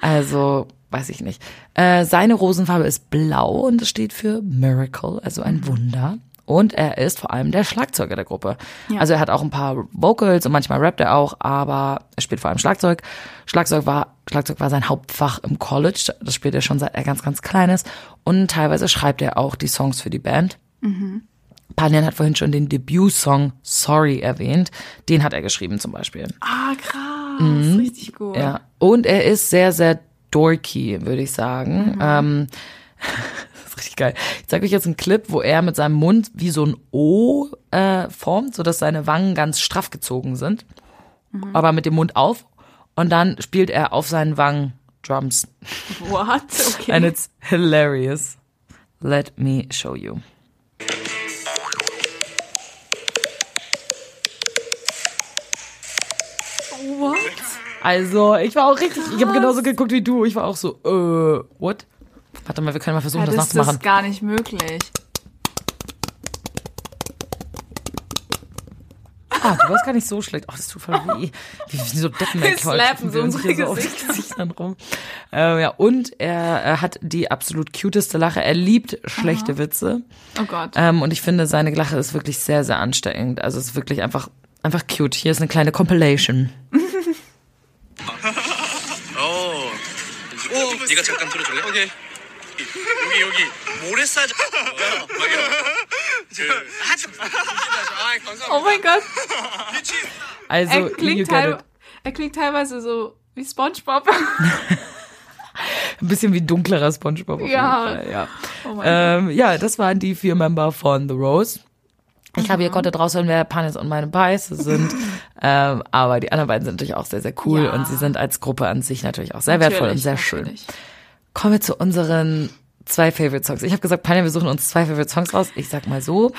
Also, weiß ich nicht. Äh, seine Rosenfarbe ist blau und es steht für Miracle, also ein Wunder. Und er ist vor allem der Schlagzeuger der Gruppe. Also er hat auch ein paar Vocals und manchmal rappt er auch, aber er spielt vor allem Schlagzeug. Schlagzeug war, Schlagzeug war sein Hauptfach im College. Das spielt er schon seit er ganz, ganz klein ist. Und teilweise schreibt er auch die Songs für die Band. Panjan hat vorhin schon den Debütsong Sorry erwähnt. Den hat er geschrieben zum Beispiel. Ah, krass, richtig gut. Mhm. Ja. Und er ist sehr, sehr dorky, würde ich sagen. Ähm, das ist richtig geil. Ich zeige euch jetzt einen Clip, wo er mit seinem Mund wie so ein O äh, formt, sodass seine Wangen ganz straff gezogen sind. Aber mit dem Mund auf. Und dann spielt er auf seinen Wangen Drums. What? Okay. And it's hilarious. Let me show you. What? Also, ich war auch richtig, ich habe genauso geguckt wie du. Ich war auch so, äh, what? Warte mal, wir können mal versuchen, Ja, das das, das nachzumachen. ist gar nicht möglich. Ah, du warst gar nicht so schlecht. Oh, das tut voll weh. Wie, wie so Deppen Wir slappen so uns unsere hier so auf die Gesichter. Gesichtern rum. Äh, ja, und er, er hat die absolut cuteste Lache. Er liebt schlechte Witze. Oh Gott. Ähm, und ich finde, seine Lache ist wirklich sehr, sehr ansteckend. Also es ist wirklich einfach, einfach cute. Hier ist eine kleine Compilation. 어. 오, 네가 잠깐 들어줄래? 오 케이. 여기 여기 모래사장. 야, 막 이런. 그 하지. 아, 감사합니다. Oh mein Gott. Also, Er you klingt, get teil, it. er klingt teilweise so wie SpongeBob. Ein bisschen wie dunklerer Spongebob. Auf Ja. Jeden Fall, ja. Oh mein Ähm, ja, das waren die vier Member von The Rose. Ich glaube, ihr konntet raushören, wer Panis und meine Pies sind. ähm, aber die anderen beiden sind natürlich auch sehr, sehr cool Ja. und sie sind als Gruppe an sich natürlich auch sehr wertvoll und Natürlich, sehr schön. Kommen wir zu unseren zwei Favorite Songs. Ich habe gesagt, Panja, wir suchen uns zwei Favorite Songs raus. Ich sag mal so,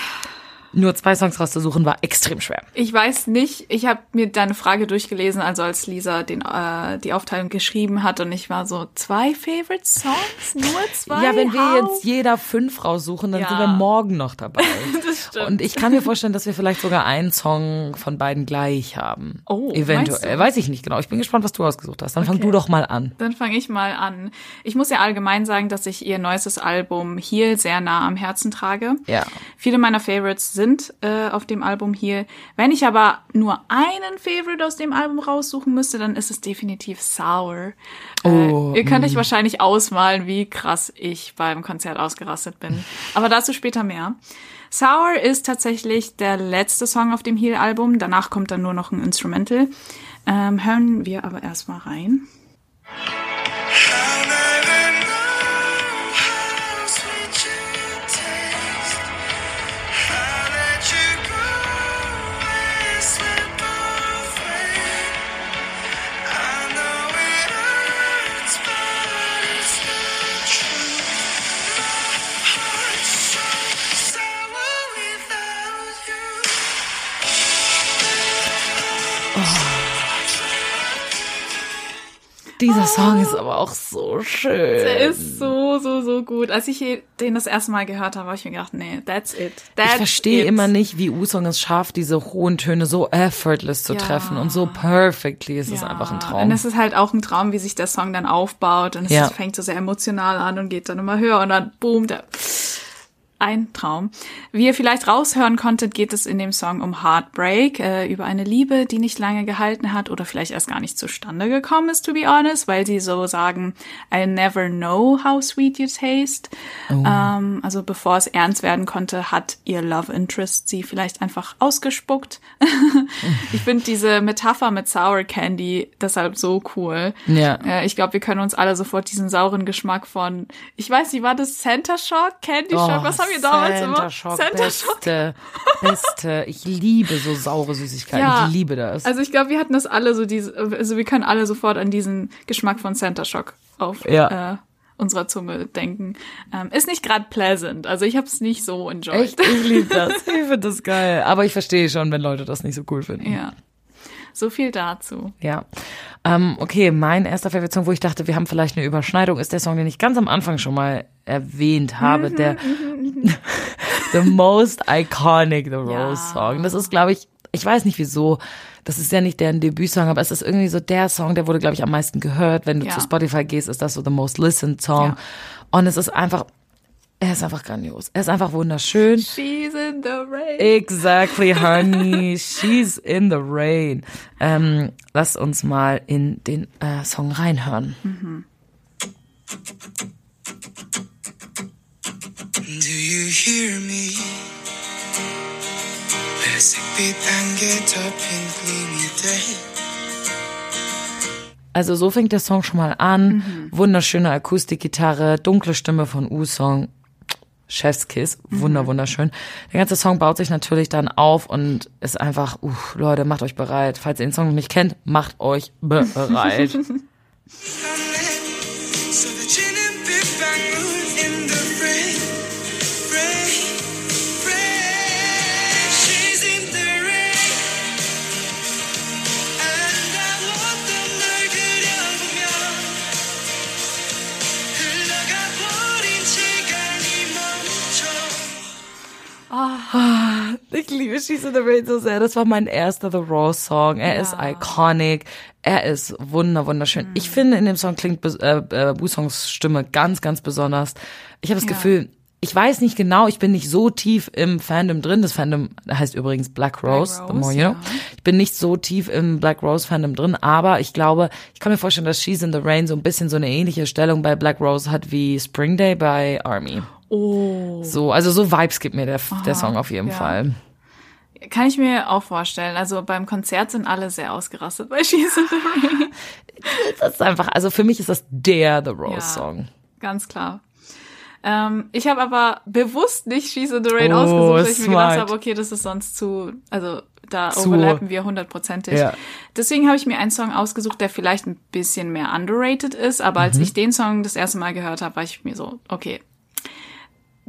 nur zwei Songs rauszusuchen war extrem schwer. Ich weiß nicht, ich habe mir deine Frage durchgelesen, also als Lisa den, äh, die Aufteilung geschrieben hat und ich war so, zwei Favorite Songs? Nur zwei? Ja, wenn wir How? jetzt jeder fünf raussuchen, dann Ja. sind wir morgen noch dabei. Das stimmt. Und ich kann mir vorstellen, dass wir vielleicht sogar einen Song von beiden gleich haben. Oh, Eventuell. Weiß ich nicht genau. Ich bin gespannt, was du ausgesucht hast. Dann fang Okay. du doch mal an. Dann fange ich mal an. Ich muss ja allgemein sagen, dass ich ihr neuestes Album Heal sehr nah am Herzen trage. Ja. Viele meiner Favorites sind äh, auf dem Album Heal. Wenn ich aber nur einen Favorite aus dem Album raussuchen müsste, dann ist es definitiv Sour. Oh, äh, ihr könnt euch wahrscheinlich ausmalen, wie krass ich beim Konzert ausgerastet bin. Aber dazu später mehr. Sour ist tatsächlich der letzte Song auf dem Heal-Album. Danach kommt dann nur noch ein Instrumental. Ähm, hören wir aber erstmal rein. Dieser Song ist aber auch so schön. Der ist so, so, so gut. Als ich den das erste Mal gehört habe, habe ich mir gedacht, nee, that's it. That's ich verstehe it. immer nicht, wie Usong es schafft, diese hohen Töne so effortless zu Ja. treffen und so perfectly. Es ist Ja. einfach ein Und Traum. es ist halt auch ein Traum, wie sich der Song dann aufbaut. Und es Ja. fängt so sehr emotional an und geht dann immer höher und dann boom, der ein Traum. Wie ihr vielleicht raushören konntet, geht es in dem Song um Heartbreak, äh, über eine Liebe, die nicht lange gehalten hat oder vielleicht erst gar nicht zustande gekommen ist, to be honest, weil sie so sagen, I'll never know how sweet you taste. Ähm, also bevor es ernst werden konnte, hat ihr Love Interest sie vielleicht einfach ausgespuckt. ich finde diese Metapher mit Sour Candy deshalb so cool. Ja. Äh, ich glaube, wir können uns alle sofort diesen sauren Geschmack von, ich weiß nicht, war das Center Shock, Candy Shock? Was haben wir damals Center immer? Shock, Center Shock. beste, beste. Ich liebe so saure Süßigkeiten. Ja. Ich liebe das. Also ich glaube, wir hatten das alle so diese, also wir können alle sofort an diesen Geschmack von Center Shock auf Ja. äh, unserer Zunge denken. Ähm, ist nicht gerade pleasant. Also ich habe es nicht so enjoyed. Echt, ich liebe das. Ich finde das geil. Aber ich verstehe schon, wenn Leute das nicht so cool finden. Ja. So viel dazu. Ja. Ähm, okay, mein erster Favorite Song, wo ich dachte, wir haben vielleicht eine Überschneidung, ist der Song, den ich ganz am Anfang schon mal erwähnt habe, Mhm, der The Most Iconic The Rose Song. Das ist, glaube ich, ich weiß nicht wieso, das ist ja nicht deren Debütsong, aber es ist irgendwie so der Song, der wurde, glaube ich, am meisten gehört. Wenn du Ja. zu Spotify gehst, ist das so The Most Listened Song. Ja. Und es ist einfach, er ist einfach grandios. Er ist einfach wunderschön. She's in the rain. Exactly, honey. She's in the rain. Ähm, lass uns mal in den äh, Song reinhören. Mhm. Do you hear me? Also so fängt der Song schon mal an. Mhm. Wunderschöne Akustikgitarre, dunkle Stimme von U-Song. Chefskiss, wunder, wunderschön. Der ganze Song baut sich natürlich dann auf und ist einfach, uh, Leute, macht euch bereit. Falls ihr den Song nicht kennt, macht euch bereit. 멈춰. Ich liebe She's in the Rain so sehr. Das war mein erster The Raw Song. Er ist iconic. Er ist wunder, wunderschön. Ich finde, in dem Song klingt äh, äh, Busongs Stimme ganz, ganz besonders. Ich habe das Ja. Gefühl, ich weiß nicht genau, ich bin nicht so tief im Fandom drin. Das Fandom heißt übrigens Black Rose, the Rose, more you know. ja. Ich bin nicht so tief im Black Rose Fandom drin, aber ich glaube, ich kann mir vorstellen, dass She's in the Rain so ein bisschen so eine ähnliche Stellung bei Black Rose hat wie Spring Day bei Army. Oh. So, also so Vibes gibt mir der, der Song auf jeden ja. Fall. Kann ich mir auch vorstellen. Also beim Konzert sind alle sehr ausgerastet bei She's in the Rain. Das ist einfach, also für mich ist das der The Rose Ja. Song. Ganz klar. Ähm, ich habe aber bewusst nicht She's in the Rain Oh, ausgesucht, weil ich mir gedacht smart. habe, okay, das ist sonst zu, also da Zu- overlappen wir hundertprozentig. Ja. Deswegen habe ich mir einen Song ausgesucht, der vielleicht ein bisschen mehr underrated ist, aber Mhm. als ich den Song das erste Mal gehört habe, war ich mir so, okay,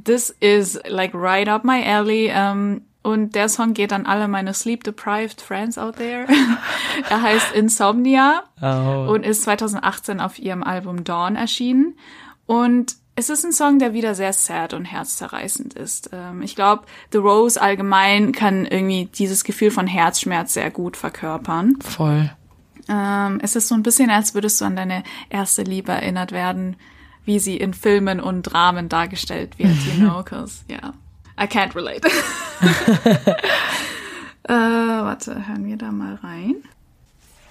this is like right up my alley. Ähm, und der Song geht an alle meine sleep-deprived friends out there. er heißt Insomnia Oh. und ist 2018 auf ihrem Album Dawn erschienen. Und es ist ein Song, der wieder sehr sad und herzzerreißend ist. Ähm, ich glaube, The Rose allgemein kann irgendwie dieses Gefühl von Herzschmerz sehr gut verkörpern. Voll. Ähm, es ist so ein bisschen, als würdest du an deine erste Liebe erinnert werden, wie sie in Filmen und Dramen dargestellt wird, you know, cause, yeah, I can't relate. äh, warte, hören wir da mal rein.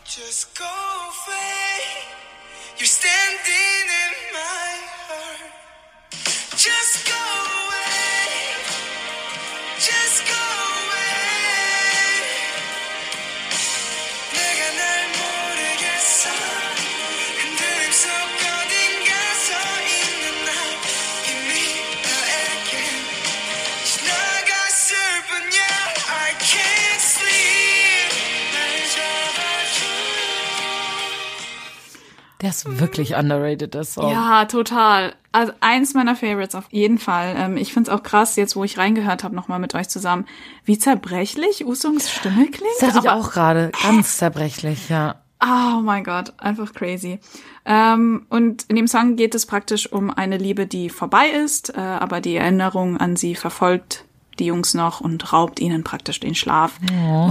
Just go away. You're standing in my heart. Just go away. Just go away. 내가 날 모르겠어. Der ist wirklich underrated, der Song. Ja, total. Also eins meiner Favorites auf jeden Fall. Ähm, ich find's auch krass, jetzt wo ich reingehört habe, nochmal mit euch zusammen, wie zerbrechlich Usongs Stimme klingt. Das dachte ich auch gerade. Ganz zerbrechlich, ja. Oh mein Gott, einfach crazy. Ähm, und in dem Song geht es praktisch um eine Liebe, die vorbei ist, äh, aber die Erinnerung an sie verfolgt die Jungs noch und raubt ihnen praktisch den Schlaf.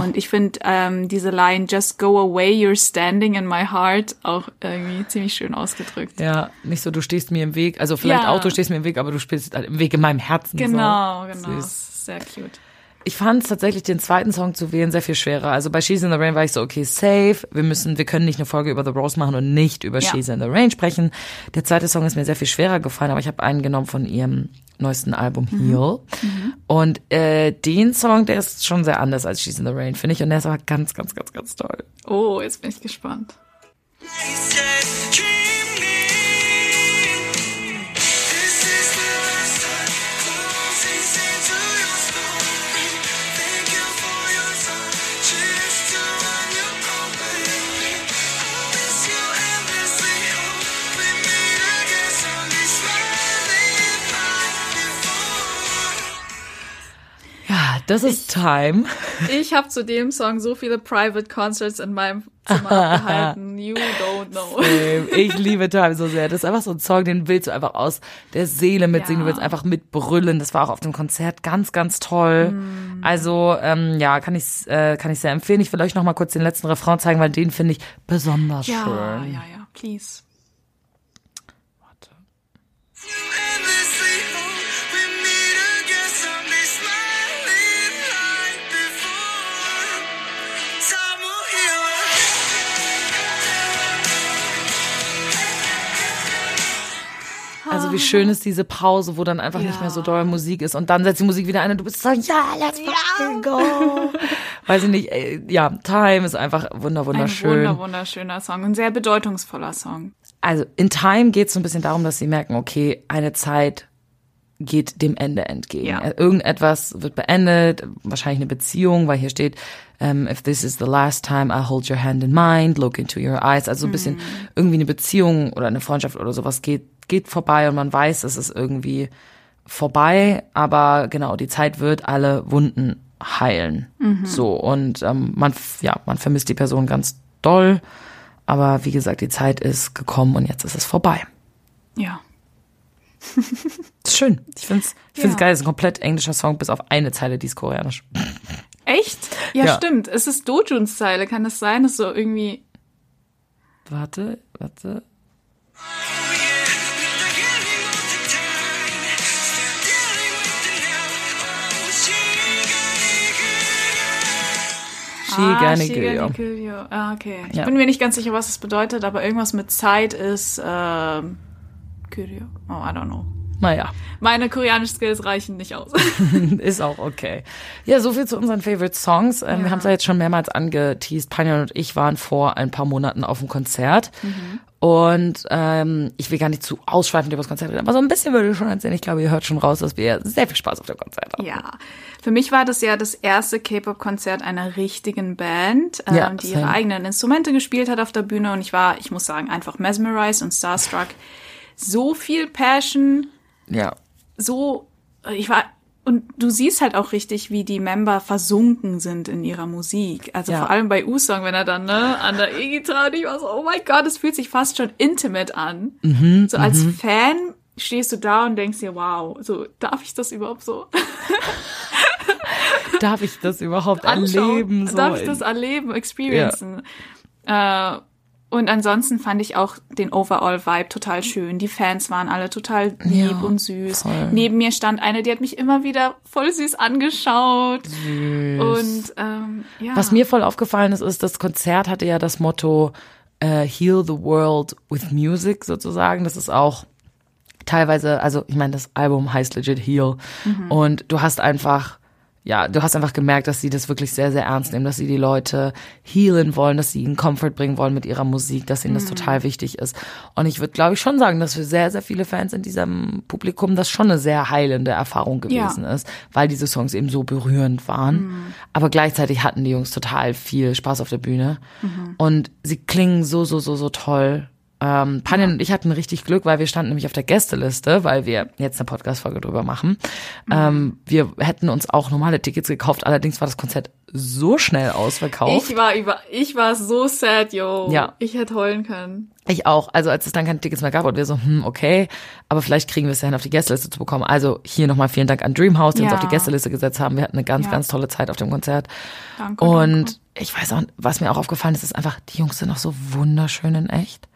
Und ich finde ähm, diese Line Just go away, you're standing in my heart auch irgendwie ziemlich schön ausgedrückt. Ja, nicht so, du stehst mir im Weg. Also vielleicht Ja. auch, du stehst mir im Weg, aber du stehst halt im Weg in meinem Herzen. Genau, so. genau. Süß. Sehr cute. Ich fand es tatsächlich, den zweiten Song zu wählen, sehr viel schwerer. Also bei She's in the Rain war ich so, okay, safe. Wir müssen, wir können nicht eine Folge über The Rose machen und nicht über Ja. She's in the Rain sprechen. Der zweite Song ist mir sehr viel schwerer gefallen, aber ich habe einen genommen von ihrem neuesten Album Heal. Und äh, den Song, der ist schon sehr anders als She's in the Rain, finde ich. Und der ist aber ganz, ganz, ganz, ganz toll. Oh, jetzt bin ich gespannt. Das ist Time. Ich habe zu dem Song so viele Private Concerts in meinem Zimmer abgehalten. You don't know. Ähm, Ich liebe Time so sehr. Das ist einfach so ein Song, den willst du einfach aus der Seele mitsingen. Ja. Du willst einfach mitbrüllen. Das war auch auf dem Konzert ganz, ganz toll. Mm. Also ähm, ja, kann ich äh, kann ich sehr empfehlen. Ich will euch noch mal kurz den letzten Refrain zeigen, weil den finde ich besonders Ja, schön. ja, ja, please. Endlessly Also wie schön ist diese Pause, wo dann einfach nicht mehr so doll Musik ist und dann setzt die Musik wieder ein und du bist so, ja, let's fucking go. Weiß ich nicht, ey, ja, Time ist einfach wunder Ein wunderschön. wunder, wunderschöner Song. Ein sehr bedeutungsvoller Song. also in Time geht es so ein bisschen darum, dass sie merken, okay, eine Zeit geht dem Ende entgegen. Ja. Äh, Irgendetwas wird beendet, wahrscheinlich eine Beziehung, weil hier steht, ähm, if this is the last time I hold your hand in mine, look into your eyes. Also so ein bisschen irgendwie eine Beziehung oder eine Freundschaft oder sowas geht, geht vorbei und man weiß, es ist irgendwie vorbei, aber genau, die Zeit wird alle Wunden heilen. So, und ähm, man, ja, man vermisst die Person ganz doll, aber wie gesagt, die Zeit ist gekommen und jetzt ist es vorbei. Ja. Ist schön. Ich find's, ich find's Ja. geil. Es ist ein komplett englischer Song, bis auf eine Zeile, die ist koreanisch. Echt? Ja, Ja. stimmt. Es ist Dojuns Zeile. Kann das sein? Das ist so irgendwie. Warte, warte. She ah, gerne Shigani Gilyo. Gilyo. Ah, okay. Ich Ja. bin mir nicht ganz sicher, was das bedeutet, aber irgendwas mit Zeit ist ähm, Gilyo. Oh, I don't know. Naja, Meine koreanischen Skills reichen nicht aus. ist auch okay. Ja, so viel zu unseren Favorite Songs. Ähm, Wir haben es ja jetzt schon mehrmals angeteased. Panja und ich waren vor ein paar Monaten auf dem Konzert. Und ähm, ich will gar nicht zu ausschweifend über das Konzert reden, aber so ein bisschen würde ich schon erzählen. Ich glaube, ihr hört schon raus, dass wir sehr viel Spaß auf dem Konzert haben. Ja, für mich war das ja das erste K-Pop-Konzert einer richtigen Band, ähm, Ja, die same. ihre eigenen Instrumente gespielt hat auf der Bühne. Und ich war, ich muss sagen, einfach mesmerized und starstruck. So viel Passion, Ja. so, ich war, und du siehst halt auch richtig, wie die Member versunken sind in ihrer Musik. Also Ja. vor allem bei U-Song, wenn er dann, ne, an der E-Gitarre, und ich war so, oh mein Gott, es fühlt sich fast schon intimate an. Mhm, so als Fan stehst du da und denkst dir, wow, so, darf ich das überhaupt so Darf ich das überhaupt anschauen? erleben? So Darf ich das erleben, experiencen? Äh, und ansonsten fand ich auch den Overall-Vibe total schön. Die Fans waren alle total lieb Ja, und süß. voll. Neben mir stand eine, die hat mich immer wieder voll süß angeschaut. Und ähm, ja. Was mir voll aufgefallen ist, ist, das Konzert hatte ja das Motto äh, Heal the World with Music sozusagen. Das ist auch teilweise, also ich meine, das Album heißt legit Heal. Und du hast einfach, ja, du hast einfach gemerkt, dass sie das wirklich sehr, sehr ernst nehmen, dass sie die Leute healen wollen, dass sie ihnen Comfort bringen wollen mit ihrer Musik, dass ihnen das total wichtig ist. Und ich würde, glaube ich, schon sagen, dass für sehr, sehr viele Fans in diesem Publikum das schon eine sehr heilende Erfahrung gewesen ist, weil diese Songs eben so berührend waren. Aber gleichzeitig hatten die Jungs total viel Spaß auf der Bühne. Und sie klingen so, so, so, so toll. Ähm, Panjan und ich hatten richtig Glück, weil wir standen nämlich auf der Gästeliste, weil wir jetzt eine Podcast-Folge drüber machen. Ähm, wir hätten uns auch normale Tickets gekauft, allerdings war das Konzert so schnell ausverkauft. ich war über, ich war so sad, yo. Ja. Ich hätte heulen können. Ich auch. Also als es dann keine Tickets mehr gab und wir so, hm, okay, aber vielleicht kriegen wir es ja hin, auf die Gästeliste zu bekommen. Also hier nochmal vielen Dank an Dreamhouse, die uns Ja. auf die Gästeliste gesetzt haben. Wir hatten eine ganz, Ja. ganz tolle Zeit auf dem Konzert. Danke. Und danke. ich weiß auch, was mir auch aufgefallen ist, ist einfach, die Jungs sind auch so wunderschön in echt.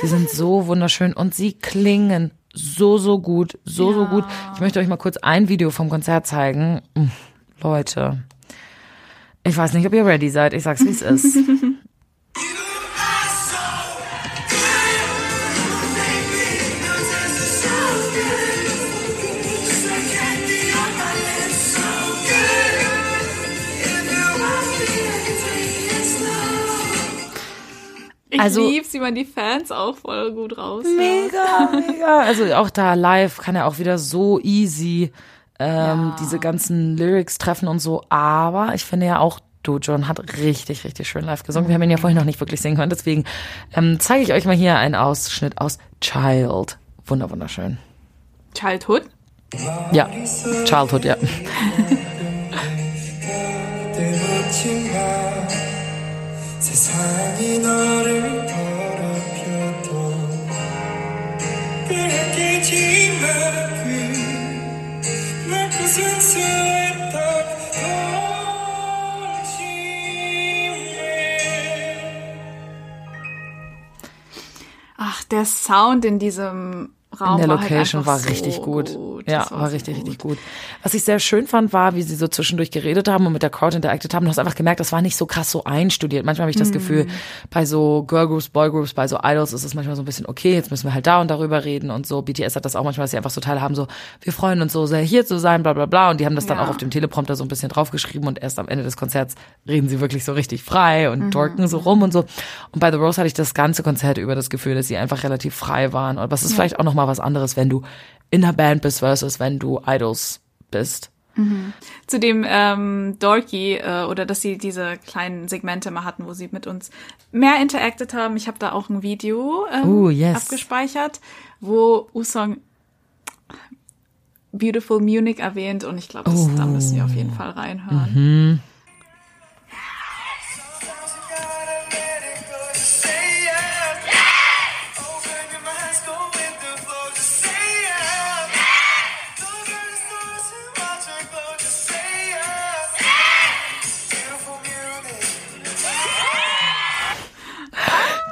Sie sind so wunderschön und sie klingen so, so gut, so, so gut. Ich möchte euch mal kurz ein Video vom Konzert zeigen. Mm, Leute, ich weiß nicht, ob ihr ready seid. Ich sag's, wie es ist. Ich also- lieb's, wie man die Fans auch voll gut raus. Mega, mega. Also auch da live kann er auch wieder so easy ähm, diese ganzen Lyrics treffen und so. Aber ich finde ja auch, du, John, hat richtig, richtig schön live gesungen. Wir haben ihn ja vorhin noch nicht wirklich singen können. Deswegen ähm, zeige ich euch mal hier einen Ausschnitt aus Child. Wunder, wunderschön. Childhood? Ja, Childhood, ja. 세상이 너를 더럽혀도 그렇겠지만 날 부순 수 있던 거짓말 Ach, der Sound in diesem Raum In der war halt Location einfach war so richtig gut. Ja, Das war, so richtig, richtig gut. Was ich sehr schön fand, war, wie sie so zwischendurch geredet haben und mit der Crowd interacted haben. Du hast einfach gemerkt, das war nicht so krass so einstudiert. Manchmal habe ich das Gefühl, bei so Girlgroups, Boygroups, bei so Idols ist es manchmal so ein bisschen, okay, jetzt müssen wir halt da und darüber reden und so. BTS hat das auch manchmal, dass sie einfach so teilhaben, so, wir freuen uns so sehr, hier zu sein, bla bla bla. Und die haben das dann Ja. auch auf dem Teleprompter so ein bisschen draufgeschrieben und erst am Ende des Konzerts reden sie wirklich so richtig frei und dorken so rum und so. Und bei The Rose hatte ich das ganze Konzert über das Gefühl, dass sie einfach relativ frei waren. Aber es ist vielleicht auch nochmal was anderes, wenn du in einer Band bist versus wenn du Idols bist. Zu dem ähm, Dorky äh, oder dass sie diese kleinen Segmente mal hatten, wo sie mit uns mehr interacted haben. Ich habe da auch ein Video ähm, Oh, yes. abgespeichert, wo Usong Beautiful Munich erwähnt und ich glaube, da müssen wir auf jeden Fall reinhören.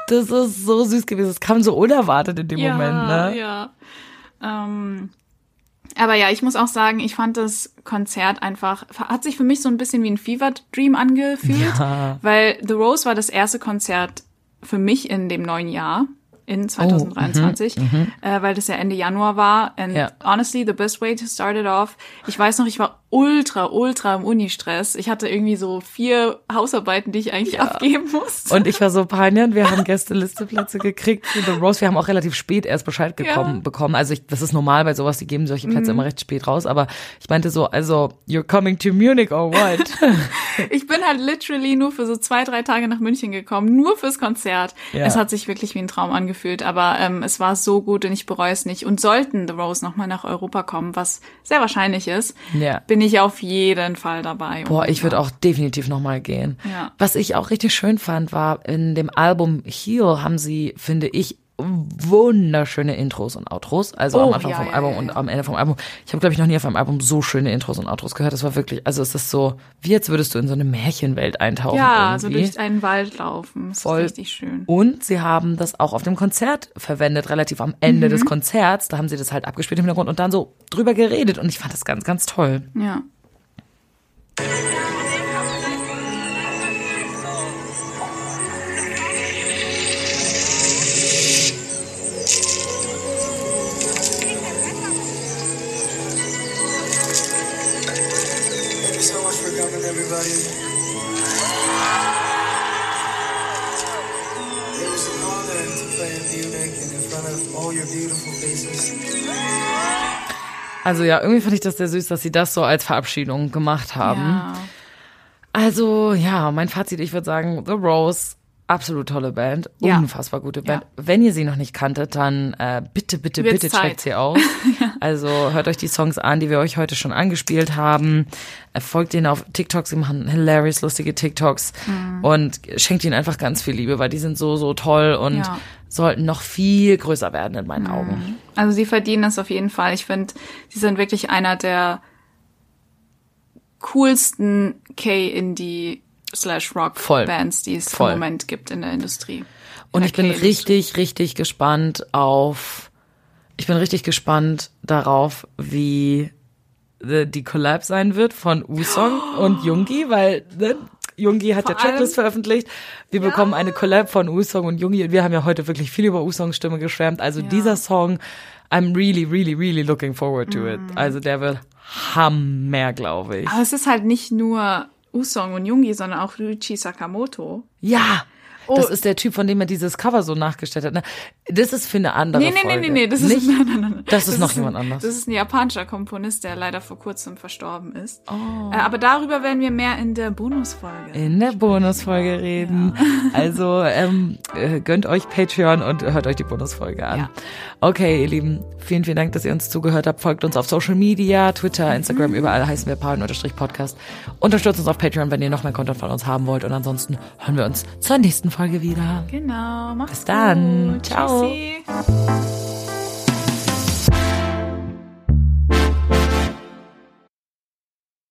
Das ist so süß gewesen. Es kam so unerwartet in dem ja, Moment, ne? Ja. Ähm, aber ja, ich muss auch sagen, ich fand das Konzert einfach, hat sich für mich so ein bisschen wie ein Fever Dream angefühlt, Ja. weil The Rose war das erste Konzert für mich in dem neuen Jahr. In 2023, äh, weil das ja Ende Januar war. And Ja. honestly, the best way to start it off. Ich weiß noch, ich war ultra, ultra im Uni-Stress. Ich hatte irgendwie so vier Hausarbeiten, die ich eigentlich abgeben musste. Und ich war so peinend. Wir haben Gästelisteplätze gekriegt für The Rose. Wir haben auch relativ spät erst Bescheid gekommen, Ja. bekommen. Also ich, das ist normal bei sowas, die geben solche Plätze immer recht spät raus. Aber ich meinte so, also, you're coming to Munich or what? Ich bin halt literally nur für so zwei, drei Tage nach München gekommen, nur fürs Konzert. Ja. Es hat sich wirklich wie ein Traum angefühlt, aber ähm, es war so gut und ich bereue es nicht. Und sollten The Rose nochmal nach Europa kommen, was sehr wahrscheinlich ist, Ja. bin ich auf jeden Fall dabei. Boah, ich würde auch definitiv nochmal gehen. Ja. Was ich auch richtig schön fand, war, in dem Album Heal haben sie, finde ich, wunderschöne Intros und Outros. Also am Oh, Anfang ja, vom ja, Album ja, und am Ende vom Album. Ich habe, glaube ich, noch nie auf einem Album so schöne Intros und Outros gehört. Das war wirklich, also es ist so, wie als würdest du in so eine Märchenwelt eintauchen. Ja, so irgendwie. durch einen Wald laufen. Das Voll. ist richtig schön. Und sie haben das auch auf dem Konzert verwendet, relativ am Ende Mhm. des Konzerts. Da haben sie das halt abgespielt im Hintergrund und dann so drüber geredet. Und ich fand das ganz, ganz toll. Ja. Also ja, irgendwie fand ich das sehr süß, dass sie das so als Verabschiedung gemacht haben. ja. Also ja, mein Fazit, ich würde sagen, The Rose, absolut tolle Band, Ja. unfassbar gute Band. Ja. Wenn ihr sie noch nicht kanntet, dann äh, bitte, bitte, Wird's bitte Zeit. checkt sie aus. Also hört euch die Songs an, die wir euch heute schon angespielt haben. Äh, Folgt ihnen auf TikToks, sie machen hilarious, lustige TikToks Mhm. und schenkt ihnen einfach ganz viel Liebe, weil die sind so, so toll und Ja. sollten noch viel größer werden in meinen Augen. Also sie verdienen es auf jeden Fall. Ich finde, sie sind wirklich einer der coolsten K-Indie slash Rock. Bands, die es Voll. im Moment gibt in der Industrie. Und ich bin richtig, richtig gespannt auf, ich bin richtig gespannt darauf, wie äh, die Collab sein wird von Usong und Jungi, weil ne, Jungi hat Vor ja Checklist veröffentlicht. Wir bekommen eine Collab von Usong und Jungi und wir haben ja heute wirklich viel über Usongs Stimme geschwärmt. Also dieser Song, I'm really, really, really looking forward to it. Mm. Also der wird Hammer, glaube ich. Aber es ist halt nicht nur Usong und Jungi, sondern auch Ryuichi Sakamoto. Ja. Oh. Das ist der Typ, von dem er dieses Cover so nachgestellt hat. ne? Das ist für eine andere Nee, nee, nee, Folge. nee, nee, das Nicht? ist, nein, nein, nein. Das ist noch ein, jemand anders. Das ist ein japanischer Komponist, der leider vor kurzem verstorben ist. Oh. Äh, aber darüber werden wir mehr in der Bonusfolge. in der Bonusfolge reden. Also ähm, äh, gönnt euch Patreon und hört euch die Bonusfolge an. Ja. Okay, ihr Lieben, vielen, vielen Dank, dass ihr uns zugehört habt. Folgt uns auf Social Media, Twitter, Instagram, überall heißen wir Paaren-Podcast. Unterstützt uns auf Patreon, wenn ihr noch mehr Content von uns haben wollt. Und ansonsten hören wir uns zur nächsten Folge wieder. Genau, macht's Bis dann. gut. Ciao. Tschüssi.